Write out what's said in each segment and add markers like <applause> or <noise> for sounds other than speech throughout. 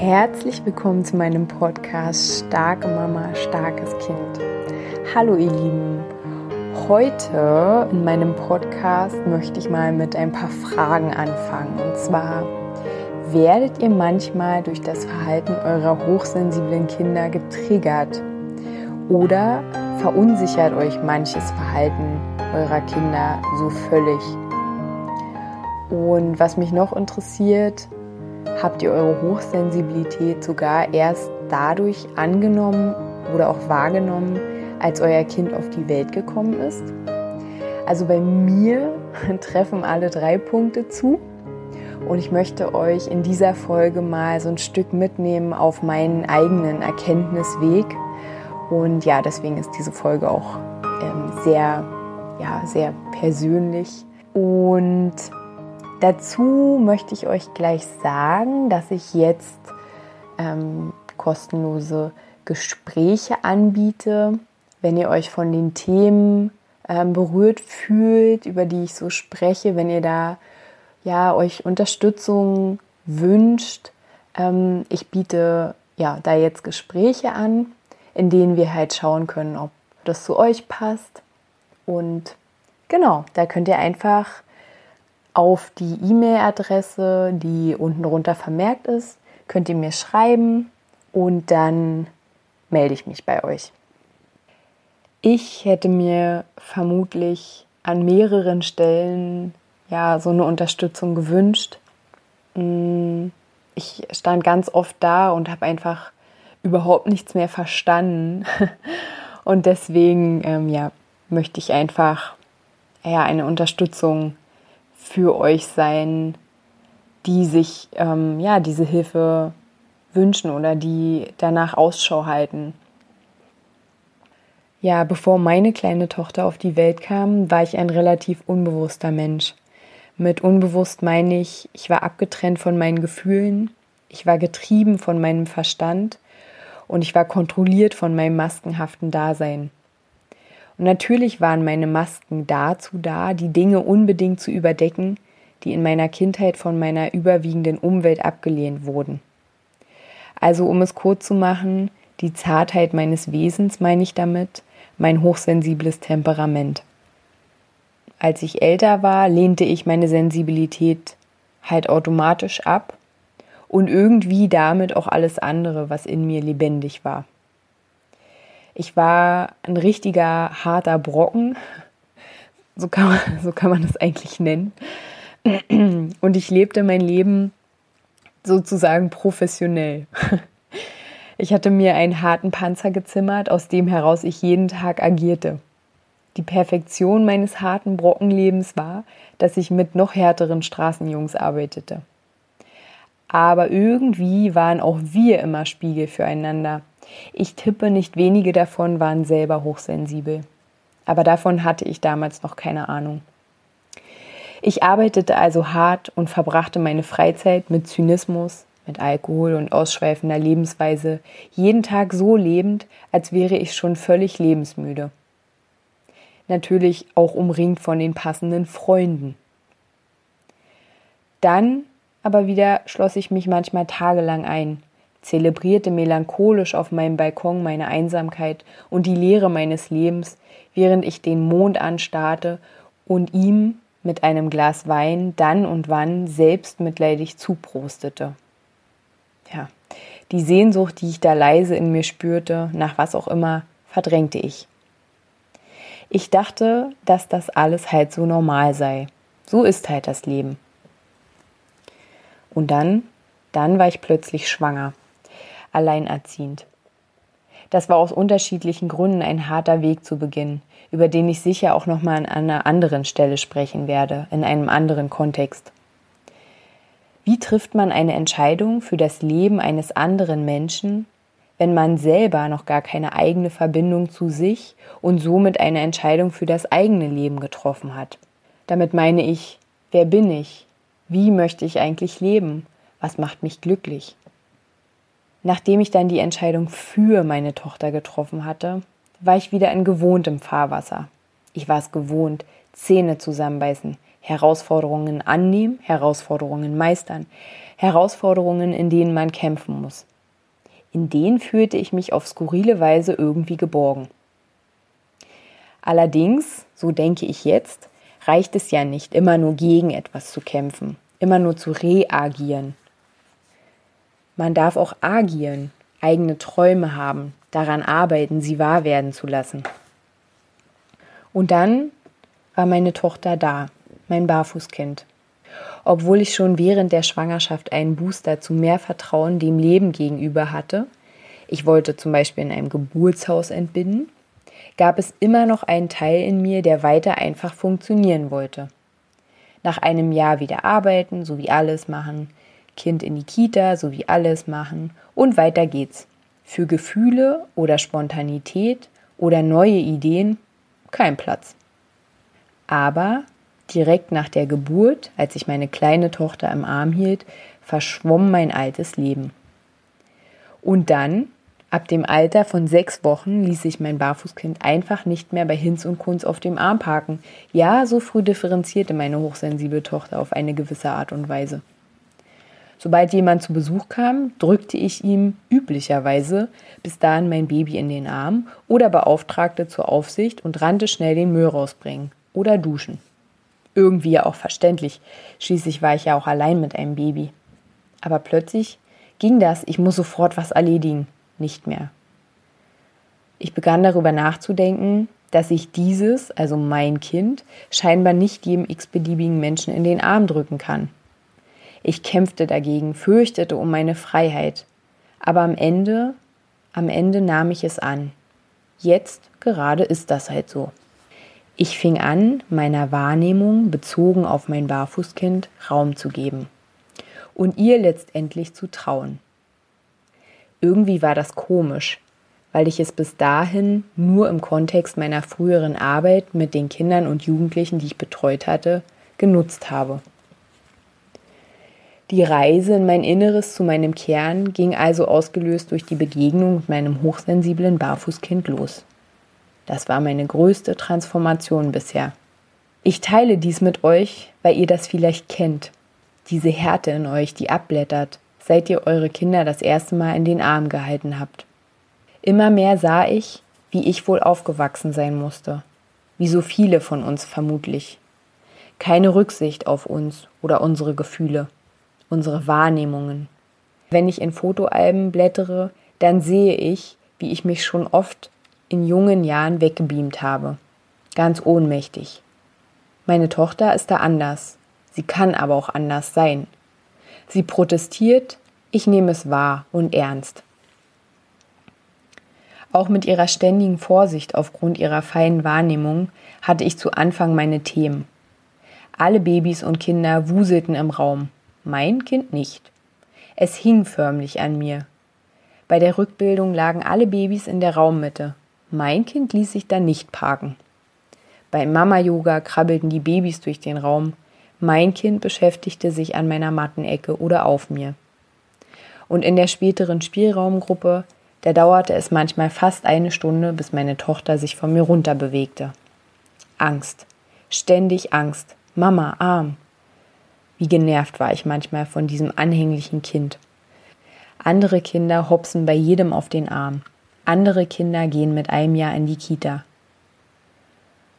Herzlich willkommen zu meinem Podcast Starke Mama, starkes Kind. Hallo ihr Lieben. Heute in meinem Podcast möchte ich mal mit ein paar Fragen anfangen. Und zwar, werdet ihr manchmal durch das Verhalten eurer hochsensiblen Kinder getriggert? Oder verunsichert euch manches Verhalten eurer Kinder so völlig? Und was mich noch interessiert, habt ihr eure Hochsensibilität sogar erst dadurch angenommen oder auch wahrgenommen, als euer Kind auf die Welt gekommen ist? Also bei mir <laughs> treffen alle drei Punkte zu. Und ich möchte euch in dieser Folge mal so ein Stück mitnehmen auf meinen eigenen Erkenntnisweg. Und ja, deswegen ist diese Folge auch ähm, sehr, ja, sehr persönlich. Und Dazu möchte ich euch gleich sagen, dass ich jetzt ähm, kostenlose Gespräche anbiete. Wenn ihr euch von den Themen ähm, berührt fühlt, über die ich so spreche, wenn ihr da ja euch Unterstützung wünscht, ähm, ich biete ja da jetzt Gespräche an, in denen wir halt schauen können, ob das zu euch passt. Und genau, da könnt ihr einfach auf die E-Mail-Adresse, die unten drunter vermerkt ist, könnt ihr mir schreiben und dann melde ich mich bei euch. Ich hätte mir vermutlich an mehreren Stellen ja so eine Unterstützung gewünscht. Mm, ich stand ganz oft da und habe einfach überhaupt nichts mehr verstanden. <laughs> Und deswegen ähm, ja, möchte ich einfach ja, eine Unterstützung für euch sein, die sich ähm, ja diese Hilfe wünschen oder die danach Ausschau halten. Ja, bevor meine kleine Tochter auf die Welt kam, war ich ein relativ unbewusster Mensch. Mit unbewusst meine ich, ich war abgetrennt von meinen Gefühlen, ich war getrieben von meinem Verstand und ich war kontrolliert von meinem maskenhaften Dasein. Und natürlich waren meine Masken dazu da, die Dinge unbedingt zu überdecken, die in meiner Kindheit von meiner überwiegenden Umwelt abgelehnt wurden. Also um es kurz zu machen, die Zartheit meines Wesens meine ich damit, mein hochsensibles Temperament. Als ich älter war, lehnte ich meine Sensibilität halt automatisch ab und irgendwie damit auch alles andere, was in mir lebendig war. Ich war ein richtiger harter Brocken, so kann man, <laughs> so kann man das eigentlich nennen. <clears throat> Und ich lebte mein Leben sozusagen professionell. <laughs> Ich hatte mir einen harten Panzer gezimmert, aus dem heraus ich jeden Tag agierte. Die Perfektion meines harten Brockenlebens war, dass ich mit noch härteren Straßenjungs arbeitete. Aber irgendwie waren auch wir immer Spiegel füreinander. Ich tippe, nicht wenige davon waren selber hochsensibel. Aber davon hatte ich damals noch keine Ahnung. Ich arbeitete also hart und verbrachte meine Freizeit mit Zynismus, mit Alkohol und ausschweifender Lebensweise, jeden Tag so lebend, als wäre ich schon völlig lebensmüde. Natürlich auch umringt von den passenden Freunden. Dann aber wieder schloss ich mich manchmal tagelang ein, zelebrierte melancholisch auf meinem Balkon meine Einsamkeit und die Leere meines Lebens, während ich den Mond anstarrte und ihm mit einem Glas Wein dann und wann selbstmitleidig zuprostete. Ja, die Sehnsucht, die ich da leise in mir spürte, nach was auch immer, verdrängte ich. Ich dachte, dass das alles halt so normal sei. So ist halt das Leben. Und dann, dann war ich plötzlich schwanger alleinerziehend. Das war aus unterschiedlichen Gründen ein harter Weg zu Beginn, über den ich sicher auch noch mal an einer anderen Stelle sprechen werde, in einem anderen Kontext. Wie trifft man eine Entscheidung für das Leben eines anderen Menschen, wenn man selber noch gar keine eigene Verbindung zu sich und somit eine Entscheidung für das eigene Leben getroffen hat? Damit meine ich, wer bin ich? Wie möchte ich eigentlich leben? Was macht mich glücklich? Nachdem ich dann die Entscheidung für meine Tochter getroffen hatte, war ich wieder in gewohntem Fahrwasser. Ich war es gewohnt, Zähne zusammenbeißen, Herausforderungen annehmen, Herausforderungen meistern, Herausforderungen, in denen man kämpfen muss. In denen fühlte ich mich auf skurrile Weise irgendwie geborgen. Allerdings, so denke ich jetzt, reicht es ja nicht, immer nur gegen etwas zu kämpfen, immer nur zu reagieren. Man darf auch agieren, eigene Träume haben, daran arbeiten, sie wahr werden zu lassen. Und dann war meine Tochter da, mein Barfußkind. Obwohl ich schon während der Schwangerschaft einen Booster zu mehr Vertrauen dem Leben gegenüber hatte, ich wollte zum Beispiel in einem Geburtshaus entbinden, gab es immer noch einen Teil in mir, der weiter einfach funktionieren wollte. Nach einem Jahr wieder arbeiten, so wie alles machen, Kind in die Kita, so wie alles machen und weiter geht's. Für Gefühle oder Spontanität oder neue Ideen kein Platz. Aber direkt nach der Geburt, als ich meine kleine Tochter im Arm hielt, verschwomm mein altes Leben. Und dann, ab dem Alter von sechs Wochen, ließ ich mein Barfußkind einfach nicht mehr bei Hinz und Kunz auf dem Arm parken. Ja, so früh differenzierte meine hochsensible Tochter auf eine gewisse Art und Weise. Sobald jemand zu Besuch kam, drückte ich ihm üblicherweise bis dahin mein Baby in den Arm oder beauftragte zur Aufsicht und rannte schnell den Müll rausbringen oder duschen. Irgendwie ja auch verständlich, schließlich war ich ja auch allein mit einem Baby. Aber plötzlich ging das, ich muss sofort was erledigen, nicht mehr. Ich begann darüber nachzudenken, dass ich dieses, also mein Kind, scheinbar nicht jedem x-beliebigen Menschen in den Arm drücken kann. Ich kämpfte dagegen, fürchtete um meine Freiheit. Aber am Ende, am Ende nahm ich es an. Jetzt gerade ist das halt so. Ich fing an, meiner Wahrnehmung bezogen auf mein Barfußkind Raum zu geben und ihr letztendlich zu trauen. Irgendwie war das komisch, weil ich es bis dahin nur im Kontext meiner früheren Arbeit mit den Kindern und Jugendlichen, die ich betreut hatte, genutzt habe. Die Reise in mein Inneres zu meinem Kern ging also ausgelöst durch die Begegnung mit meinem hochsensiblen Barfußkind los. Das war meine größte Transformation bisher. Ich teile dies mit euch, weil ihr das vielleicht kennt. Diese Härte in euch, die abblättert, seit ihr eure Kinder das erste Mal in den Arm gehalten habt. Immer mehr sah ich, wie ich wohl aufgewachsen sein musste, wie so viele von uns vermutlich. Keine Rücksicht auf uns oder unsere Gefühle unsere Wahrnehmungen. Wenn ich in Fotoalben blättere, dann sehe ich, wie ich mich schon oft in jungen Jahren weggebeamt habe. Ganz ohnmächtig. Meine Tochter ist da anders. Sie kann aber auch anders sein. Sie protestiert, ich nehme es wahr und ernst. Auch mit ihrer ständigen Vorsicht aufgrund ihrer feinen Wahrnehmung hatte ich zu Anfang meine Themen. Alle Babys und Kinder wuselten im Raum mein Kind nicht. Es hing förmlich an mir. Bei der Rückbildung lagen alle Babys in der Raummitte. Mein Kind ließ sich da nicht parken. Beim Mama-Yoga krabbelten die Babys durch den Raum. Mein Kind beschäftigte sich an meiner Mattenecke oder auf mir. Und in der späteren Spielraumgruppe, da dauerte es manchmal fast eine Stunde, bis meine Tochter sich von mir runterbewegte. Angst. Ständig Angst. Mama, Arm. Wie genervt war ich manchmal von diesem anhänglichen Kind. Andere Kinder hopsen bei jedem auf den Arm. Andere Kinder gehen mit einem Jahr in die Kita.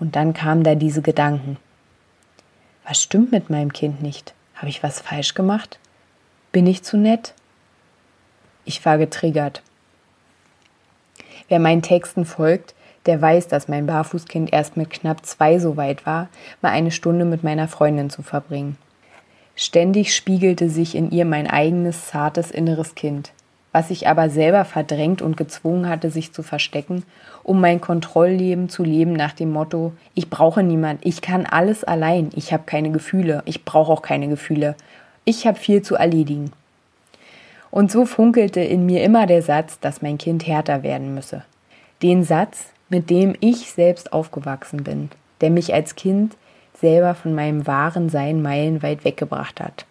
Und dann kamen da diese Gedanken. Was stimmt mit meinem Kind nicht? Habe ich was falsch gemacht? Bin ich zu nett? Ich war getriggert. Wer meinen Texten folgt, der weiß, dass mein Barfußkind erst mit knapp zwei so weit war, mal eine Stunde mit meiner Freundin zu verbringen. Ständig spiegelte sich in ihr mein eigenes zartes inneres Kind, was ich aber selber verdrängt und gezwungen hatte, sich zu verstecken, um mein Kontrollleben zu leben nach dem Motto, ich brauche niemand, ich kann alles allein, ich habe keine Gefühle, ich brauche auch keine Gefühle, ich habe viel zu erledigen. Und so funkelte in mir immer der Satz, dass mein Kind härter werden müsse. Den Satz, mit dem ich selbst aufgewachsen bin, der mich als Kind selber von meinem wahren Sein meilenweit weggebracht hat.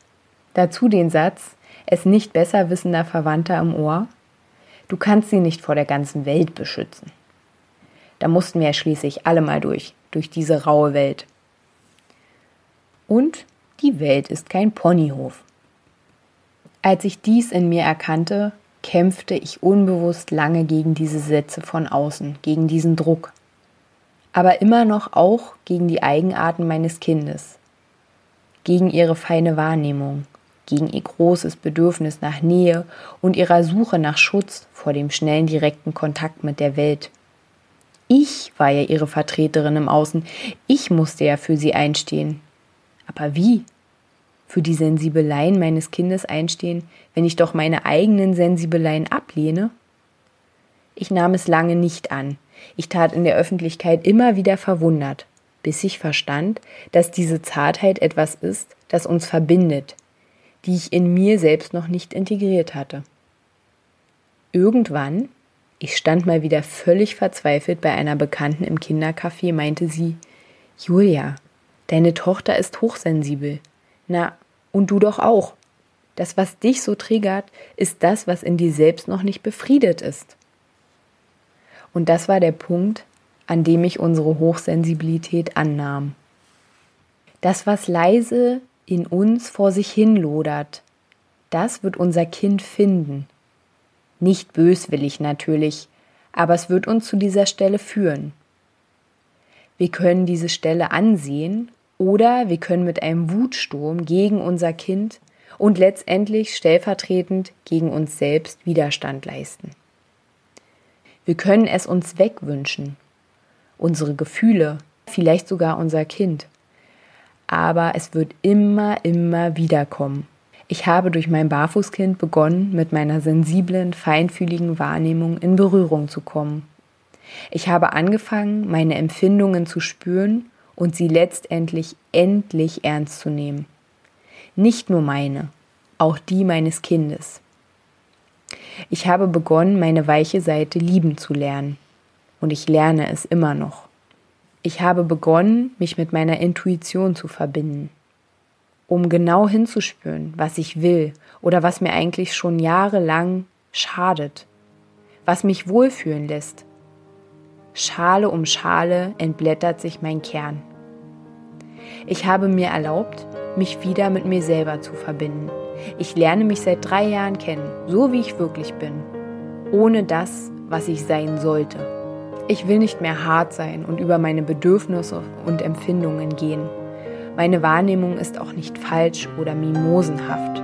Dazu den Satz, es nicht besser wissender Verwandter im Ohr, du kannst sie nicht vor der ganzen Welt beschützen. Da mussten wir ja schließlich alle mal durch, durch diese raue Welt. Und die Welt ist kein Ponyhof. Als ich dies in mir erkannte, kämpfte ich unbewusst lange gegen diese Sätze von außen, gegen diesen Druck. Aber immer noch auch gegen die Eigenarten meines Kindes, gegen ihre feine Wahrnehmung, gegen ihr großes Bedürfnis nach Nähe und ihrer Suche nach Schutz vor dem schnellen direkten Kontakt mit der Welt. Ich war ja ihre Vertreterin im Außen, ich musste ja für sie einstehen. Aber wie? für die Sensibeleien meines Kindes einstehen, wenn ich doch meine eigenen Sensibeleien ablehne? Ich nahm es lange nicht an. Ich tat in der Öffentlichkeit immer wieder verwundert, bis ich verstand, dass diese Zartheit etwas ist, das uns verbindet, die ich in mir selbst noch nicht integriert hatte. Irgendwann, ich stand mal wieder völlig verzweifelt bei einer Bekannten im Kindercafé, meinte sie, Julia, deine Tochter ist hochsensibel. Na, und du doch auch. Das, was dich so triggert, ist das, was in dir selbst noch nicht befriedet ist. Und das war der Punkt, an dem ich unsere Hochsensibilität annahm. Das, was leise in uns vor sich hin lodert, das wird unser Kind finden. Nicht böswillig natürlich, aber es wird uns zu dieser Stelle führen. Wir können diese Stelle ansehen oder wir können mit einem Wutsturm gegen unser Kind und letztendlich stellvertretend gegen uns selbst Widerstand leisten. Wir können es uns wegwünschen, unsere Gefühle, vielleicht sogar unser Kind. Aber es wird immer, immer wieder kommen. Ich habe durch mein Barfußkind begonnen, mit meiner sensiblen, feinfühligen Wahrnehmung in Berührung zu kommen. Ich habe angefangen, meine Empfindungen zu spüren und sie letztendlich endlich ernst zu nehmen. Nicht nur meine, auch die meines Kindes. Ich habe begonnen, meine weiche Seite lieben zu lernen. Und ich lerne es immer noch. Ich habe begonnen, mich mit meiner Intuition zu verbinden, um genau hinzuspüren, was ich will oder was mir eigentlich schon jahrelang schadet, was mich wohlfühlen lässt, Schale um Schale entblättert sich mein Kern. Ich habe mir erlaubt, mich wieder mit mir selber zu verbinden. Ich lerne mich seit drei Jahren kennen, so wie ich wirklich bin, ohne das, was ich sein sollte. Ich will nicht mehr hart sein und über meine Bedürfnisse und Empfindungen gehen. Meine Wahrnehmung ist auch nicht falsch oder mimosenhaft.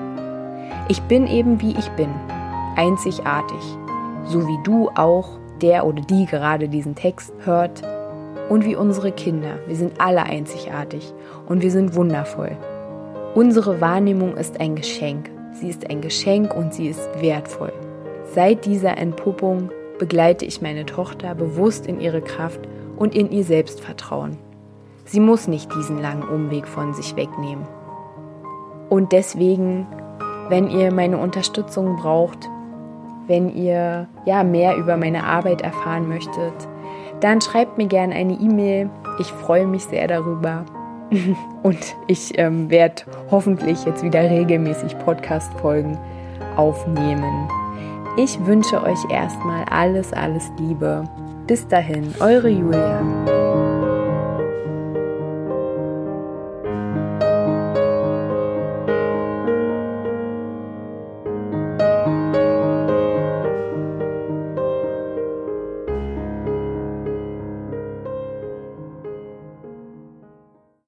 Ich bin eben wie ich bin, einzigartig, so wie du auch der oder die gerade diesen Text hört und wie unsere Kinder. Wir sind alle einzigartig und wir sind wundervoll. Unsere Wahrnehmung ist ein Geschenk. Sie ist ein Geschenk und sie ist wertvoll. Seit dieser Entpuppung begleite ich meine Tochter bewusst in ihre Kraft und in ihr Selbstvertrauen. Sie muss nicht diesen langen Umweg von sich wegnehmen. Und deswegen, wenn ihr meine Unterstützung braucht, wenn ihr ja mehr über meine Arbeit erfahren möchtet, dann schreibt mir gerne eine E-Mail. Ich freue mich sehr darüber. <laughs> Und ich ähm, werde hoffentlich jetzt wieder regelmäßig Podcast-Folgen aufnehmen. Ich wünsche euch erstmal alles, alles Liebe. Bis dahin, eure Julia.